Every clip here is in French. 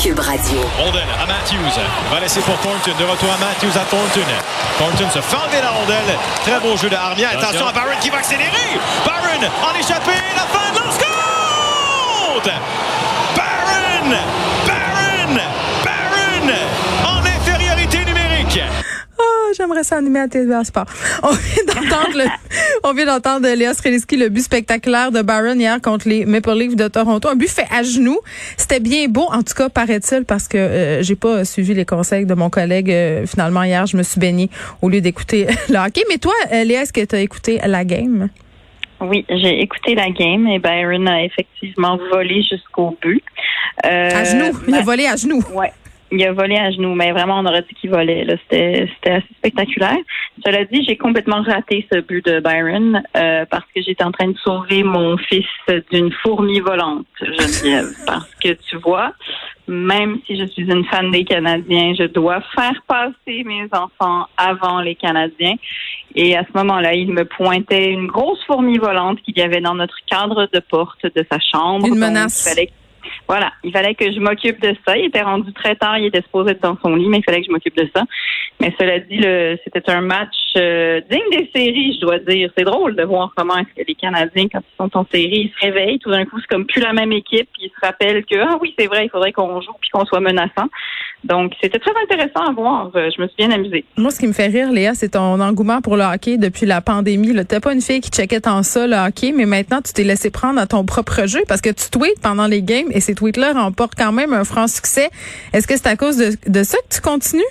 Cube Radio. Rondelle à Matthews. Va laisser pour Thornton. De retour à Matthews à Thornton. Thornton se fait enlever la rondelle. Très beau jeu de Armia. Attention à Barron qui va accélérer. Barron en échappé. La fin de. Barron. J'aimerais ça animer à TVA Sport. On vient d'entendre le, on vient d'entendre Léa Streliski, le but spectaculaire de Barron hier contre les Maple Leafs de Toronto. Un but fait à genoux. C'était bien beau, en tout cas, paraît-il, parce que euh, j'ai pas suivi les conseils de mon collègue. Euh, finalement, hier, je me suis baignée au lieu d'écouter le hockey. Mais toi, euh, Léa, est-ce que tu as écouté la game? Oui, j'ai écouté la game et Byron a effectivement volé jusqu'au but. à genoux. Il a volé à genoux. Ouais. Il a volé à genoux, mais vraiment, on aurait dit qu'il volait. C'était, c'était assez spectaculaire. Cela dit, j'ai complètement raté ce but de Byron euh, parce que j'étais en train de sauver mon fils d'une fourmi volante, Geneviève. parce que tu vois, même si je suis une fan des Canadiens, je dois faire passer mes enfants avant les Canadiens. Et à ce moment-là, il me pointait une grosse fourmi volante qu'il y avait dans notre cadre de porte de sa chambre. Une menace. Voilà, il fallait que je m'occupe de ça. Il était rendu très tard, il était supposé être dans son lit, mais il fallait que je m'occupe de ça. Mais cela dit, c'était un match euh, digne des séries, je dois dire. C'est drôle de voir comment est-ce que les Canadiens, quand ils sont en série, ils se réveillent. Tout d'un coup, c'est comme plus la même équipe. Puis ils se rappellent que ah oui, c'est vrai, il faudrait qu'on joue puis qu'on soit menaçant. Donc, c'était très intéressant à voir. Euh, je me suis bien amusée. Moi, ce qui me fait rire, Léa, c'est ton engouement pour le hockey depuis la pandémie. Tu n'es pas une fille qui checkait tant ça, le hockey, mais maintenant, tu t'es laissé prendre à ton propre jeu parce que tu tweets pendant les games et ces tweets-là remportent quand même un franc succès. Est-ce que c'est à cause de, de ça que tu continues?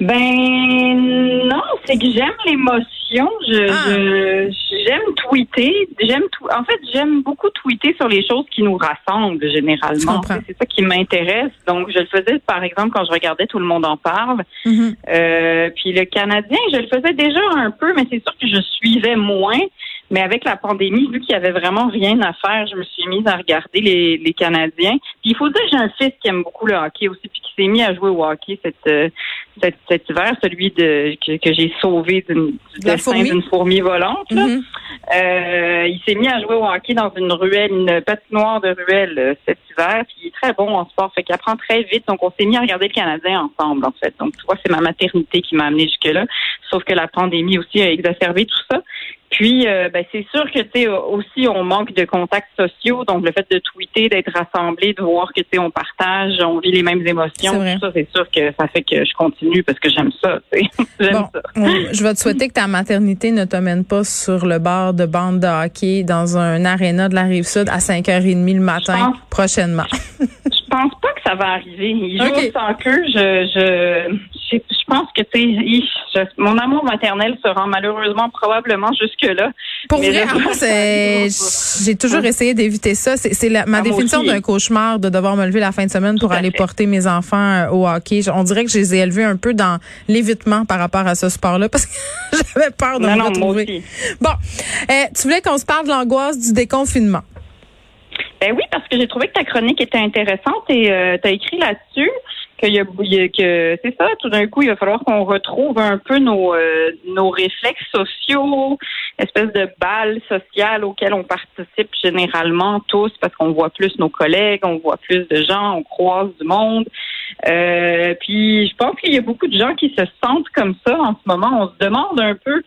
Ben non, c'est que j'aime l'émotion. Je, ah. j'aime tweeter. J'aime tout. En fait, j'aime beaucoup tweeter sur les choses qui nous rassemblent généralement. C'est ça qui m'intéresse. Donc, je le faisais par exemple quand je regardais Tout le monde en parle. Mm-hmm. euh, puis le Canadien, je le faisais déjà un peu, mais c'est sûr que je suivais moins. Mais avec la pandémie, vu qu'il y avait vraiment rien à faire, je me suis mise à regarder les, les Canadiens. Puis il faut dire que j'ai un fils qui aime beaucoup le hockey aussi, puis qui s'est mis à jouer au hockey cette, euh, cet, cet hiver, celui de que, que j'ai sauvé d'une, du destin d'une fourmi volante. Mm-hmm. euh, il s'est mis à jouer au hockey dans une ruelle, une patinoire de ruelle euh, cet hiver. Puis il est très bon en sport, fait qu'il apprend très vite. Donc on s'est mis à regarder le Canadien ensemble, en fait. Donc tu vois, c'est ma maternité qui m'a amené jusque là. Sauf que la pandémie aussi a exacerbé tout ça. Puis, euh, ben, c'est sûr que, tu sais, aussi, on manque de contacts sociaux. Donc, le fait de tweeter, d'être rassemblé, de voir que, tu sais, on partage, on vit les mêmes émotions, tout ça, c'est sûr que ça fait que je continue parce que j'aime ça, tu sais. j'aime ça. je vais te souhaiter que ta maternité ne te mène pas sur le bord de bande de hockey dans un aréna de la Rive-Sud à 5h30 le matin prochainement. je pense pas que ça va arriver. Il joue sans queue. Je, je, je, pense que, tu sais, mon amour maternel se rend malheureusement probablement jusque-là. Pour vrai, j'ai toujours essayé d'éviter ça. C'est ma ah, définition d'un cauchemar de devoir me lever la fin de semaine pour aller porter mes enfants euh, au hockey. On dirait que je les ai élevés un peu dans l'évitement par rapport à ce sport-là parce que j'avais peur de me retrouver. Bon, euh, tu voulais qu'on se parle de l'angoisse du déconfinement. Ben oui, parce que j'ai trouvé que ta chronique était intéressante et euh, tu as écrit là-dessus qu'il y a, que c'est ça, tout d'un coup, il va falloir qu'on retrouve un peu nos euh, nos réflexes sociaux, espèce de balle sociale auquel on participe généralement tous parce qu'on voit plus nos collègues, on voit plus de gens, on croise du monde. Euh, puis je pense qu'il y a beaucoup de gens qui se sentent comme ça en ce moment. On se demande un peu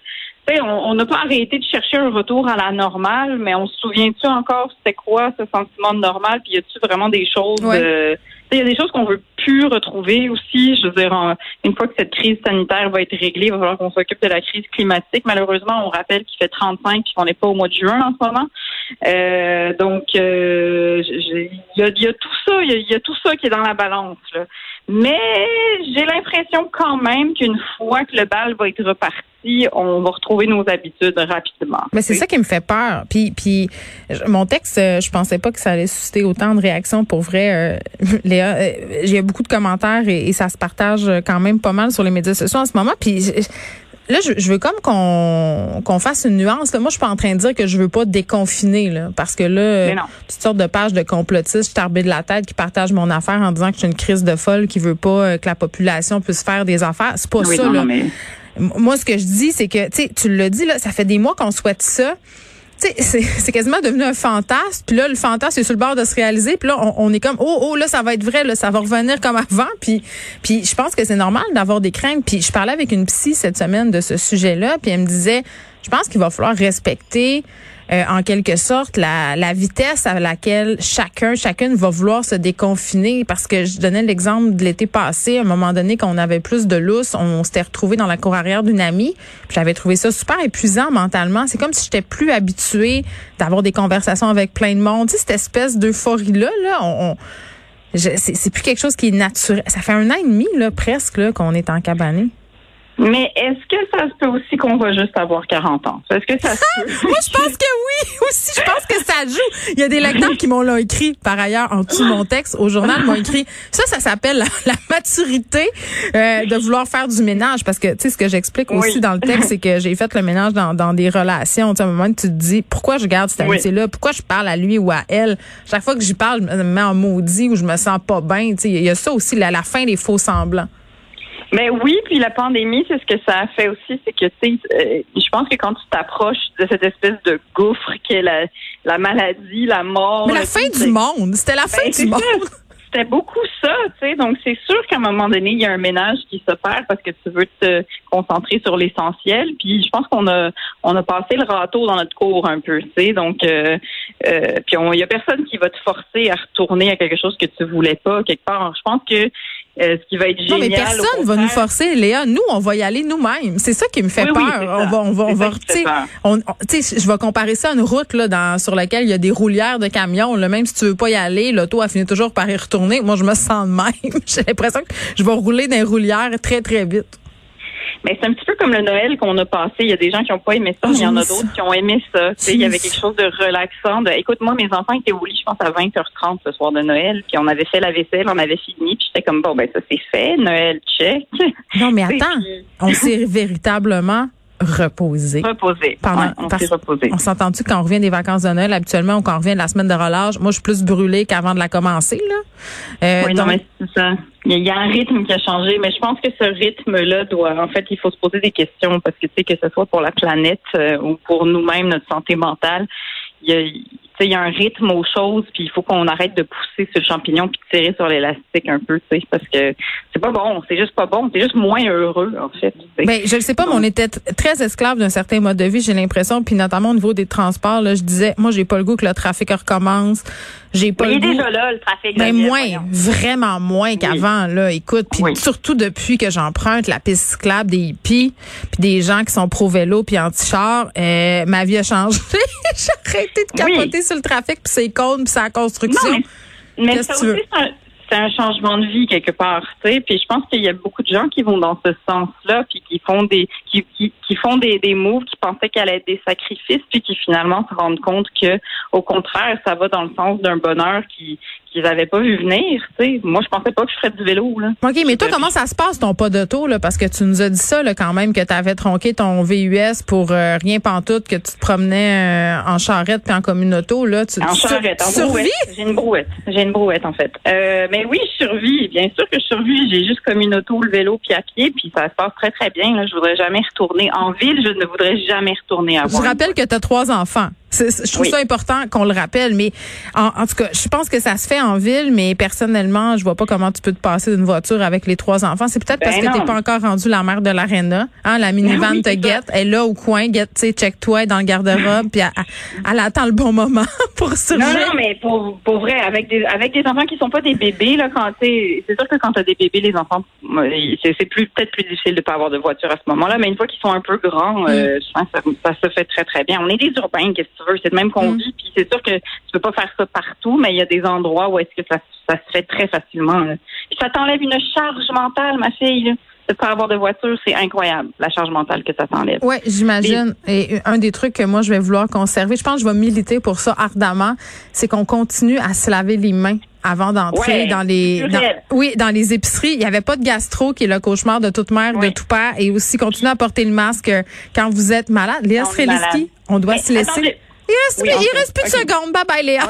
on n'a pas arrêté de chercher un retour à la normale, mais on se souvient-tu encore c'était quoi ce sentiment de normal? Puis y a-tu vraiment des choses euh, il y a des choses qu'on veut retrouver aussi. Je veux dire, une fois que cette crise sanitaire va être réglée, il va falloir qu'on s'occupe de la crise climatique. Malheureusement, on rappelle qu'il fait 35 et qu'on n'est pas au mois de juin en ce moment. Euh, donc, euh, il y, a, y, a, tout ça, il y, a, tout ça qui est dans la balance. Là. Mais j'ai l'impression quand même qu'une fois que le bal va être reparti, on va retrouver nos habitudes rapidement. Mais c'est ça qui me fait peur. Puis, puis mon texte, je pensais pas que ça allait susciter autant de réactions. Pour vrai, euh, Léa, euh, j'ai beaucoup de commentaires et, ça se partage quand même pas mal sur les médias sociaux en ce moment. Puis Là, je, veux comme qu'on qu'on fasse une nuance. Moi, je suis pas en train de dire que je veux pas déconfiner, là, parce que là, toutes sortes de pages de complotistes tarbées de la tête qui partagent mon affaire en disant que c'est une crise de folle qui veut pas euh, que la population puisse faire des affaires. C'est pas ça. là. Moi, ce que je dis, c'est que tu tu l'as dit là, ça fait des mois qu'on souhaite ça c'est quasiment devenu un fantasme. Puis là, le fantasme est sur le bord de se réaliser. Puis là, on, est comme, oh, oh, là, ça va être vrai, là, ça va revenir comme avant. Puis, puis je pense que c'est normal d'avoir des craintes. Puis je parlais avec une psy cette semaine de ce sujet-là. Puis elle me disait, je pense qu'il va falloir respecter euh, en quelque sorte la, vitesse à laquelle chacun, chacune va vouloir se déconfiner. Parce que je donnais l'exemple de l'été passé, à un moment donné, qu'on avait plus de lousse, on, s'était retrouvé dans la cour arrière d'une amie. J'avais trouvé ça super épuisant mentalement. C'est comme si j'étais plus habituée d'avoir des conversations avec plein de monde. Cette espèce d'euphorie-là, là, on, c'est plus quelque chose qui est naturel. Ça fait un an et demi, là, presque, qu'on est en cabané. Mais est-ce que ça se peut aussi qu'on va juste avoir 40 ans? Est-ce que ça se peut? Moi, je pense que oui. Aussi, je pense que ça joue. Il y a des lecteurs qui m'ont là écrit, par ailleurs, en dessous de mon texte, au journal, m'ont écrit. Ça, ça s'appelle la, maturité euh, de vouloir faire du ménage. Parce que, tu sais, ce que j'explique aussi dans le texte, c'est que j'ai fait le ménage dans, dans des relations. Tu à un moment, tu te dis, pourquoi je garde cette amitié-là? Pourquoi je parle à lui ou à elle? Chaque fois que j'y parle, je me mets en maudit ou je me sens pas bien. Tu sais, il y a ça aussi, la, la fin des faux semblants. Mais oui, puis la pandémie, c'est ce que ça a fait aussi, c'est que tu sais, euh, je pense que quand tu t'approches de cette espèce de gouffre qu'est la, la maladie, la mort. Mais la fin du monde, c'était la fin ben, du monde. C'était beaucoup ça, tu sais. Donc c'est sûr qu'à un moment donné, il y a un ménage qui s'opère parce que tu veux te concentrer sur l'essentiel. Puis je pense qu'on a on a passé le râteau dans notre cours un peu, tu sais. Donc euh, euh, puis il y a personne qui va te forcer à retourner à quelque chose que tu voulais pas quelque part. Je pense que euh, ce qui va être génial. Non, mais personne va nous forcer, Léa. Nous, on va y aller nous-mêmes. C'est ça qui me fait peur. on va, on va, on va, on, je vais comparer ça à une route là, dans, sur laquelle il y a des roulières de camions. Là, même si tu veux pas y aller, l'auto a fini toujours par y retourner. Moi, je me sens de même. J'ai l'impression que je vais rouler dans les roulières très, très vite. Mais c'est un petit peu comme le Noël qu'on a passé. Il y a des gens qui n'ont pas aimé ça, mais il y en a d'autres qui ont aimé ça. Il y avait quelque chose de relaxant. De, écoute, moi, mes enfants étaient au lit, je pense, à 20h30 ce soir de Noël. Puis on avait fait la vaisselle, on avait fini. Puis j'étais comme, bon, ben ça, c'est fait. Noël, check. Non, mais attends. on s'est véritablement reposer. Reposer. Pendant, on s'est reposé. On s'entend-tu quand on revient des vacances de Noël habituellement ou quand on revient de la semaine de relâche? Moi, je suis plus brûlée qu'avant de la commencer, là. Euh, oui, non, mais c'est ça. Il y a un rythme qui a changé, mais je pense que ce rythme-là doit, en fait, il faut se poser des questions parce que, tu sais, que ce soit pour la planète euh, ou pour nous-mêmes, notre santé mentale, il y a, il y a un rythme aux choses, puis il faut qu'on arrête de pousser sur le champignon puis de tirer sur l'élastique un peu, tu sais, parce que c'est pas bon, c'est juste pas bon, c'est juste moins heureux en fait. Ben, je ne sais pas, mais on était très esclave d'un certain mode de vie, j'ai l'impression, puis notamment au niveau des transports, là, je disais, moi j'ai pas le goût que le trafic recommence, j'ai pas le goût. déjà là le trafic. Mais ben, moins, vraiment moins qu'avant là. Écoute, puis surtout depuis que j'emprunte la piste cyclable des hippies, puis des gens qui sont pro vélo puis anti-char, euh, ma vie a changé. j'ai arrêté de capoter sur le trafic, puis c'est cônes, puis c'est la construction. mais, ça aussi, c'est un, changement de vie quelque part, tu sais. Puis je pense qu'il y a beaucoup de gens qui vont dans ce sens-là, puis qui font des qui, qui, qui font des, des moves qui pensaient qu'elle allait être des sacrifices, puis qui finalement se rendent compte que, au contraire, ça va dans le sens d'un bonheur qui qu'ils n'avaient pas vu venir. sais. Moi, je pensais pas que je ferais du vélo. Là. OK, mais toi, comment ça se passe ton pas d'auto? Là? Parce que tu nous as dit ça là, quand même, que tu avais tronqué ton VUS pour euh, rien pantoute, que tu te promenais euh, en charrette puis en communauto. Là. Tu, en charrette, en brouette. J'ai une brouette. J'ai une brouette, en fait. Euh, mais oui, je survis. Bien sûr que je survis. J'ai juste communauto, le vélo puis à pied, puis ça se passe très, très bien. Là. Je voudrais jamais retourner en ville. Je ne voudrais jamais retourner à Je rappelle que tu as trois enfants? Je trouve ça important qu'on le rappelle, mais en, tout cas, je pense que ça se fait en ville, mais personnellement, je vois pas comment tu peux te passer d'une voiture avec les trois enfants. C'est peut-être parce ben que t'es pas encore rendu la mère de l'aréna. Hein, la minivan te guette, elle est là au coin, guette, tu sais, check-toi dans le garde-robe, puis elle, attend le bon moment pour surgir. Non, non, mais pour, pour vrai, avec des avec des enfants qui sont pas des bébés là, quand c'est sûr que quand t'as des bébés, les enfants, c'est plus peut-être plus difficile de pas avoir de voiture à ce moment-là, mais une fois qu'ils sont un peu grands, euh, je pense que ça, se fait très très bien. On est des urbains, qu'est-ce c'est de même qu'on mm. vit. Puis c'est sûr que tu peux pas faire ça partout, mais il y a des endroits où est-ce que ça, ça, se fait très facilement. Puis ça t'enlève une charge mentale, ma fille. De pas avoir de voiture, c'est incroyable, la charge mentale que ça t'enlève. Oui, j'imagine. Et un des trucs que moi, je vais vouloir conserver, je pense que je vais militer pour ça ardemment, c'est qu'on continue à se laver les mains avant d'entrer dans les oui dans les épiceries il y avait pas de gastro qui est le cauchemar de toute mère de tout père et aussi continuer à porter le masque quand vous êtes malade Léa Streliski on doit se laisser il reste, il reste plus de secondes. Bye bye, Léa.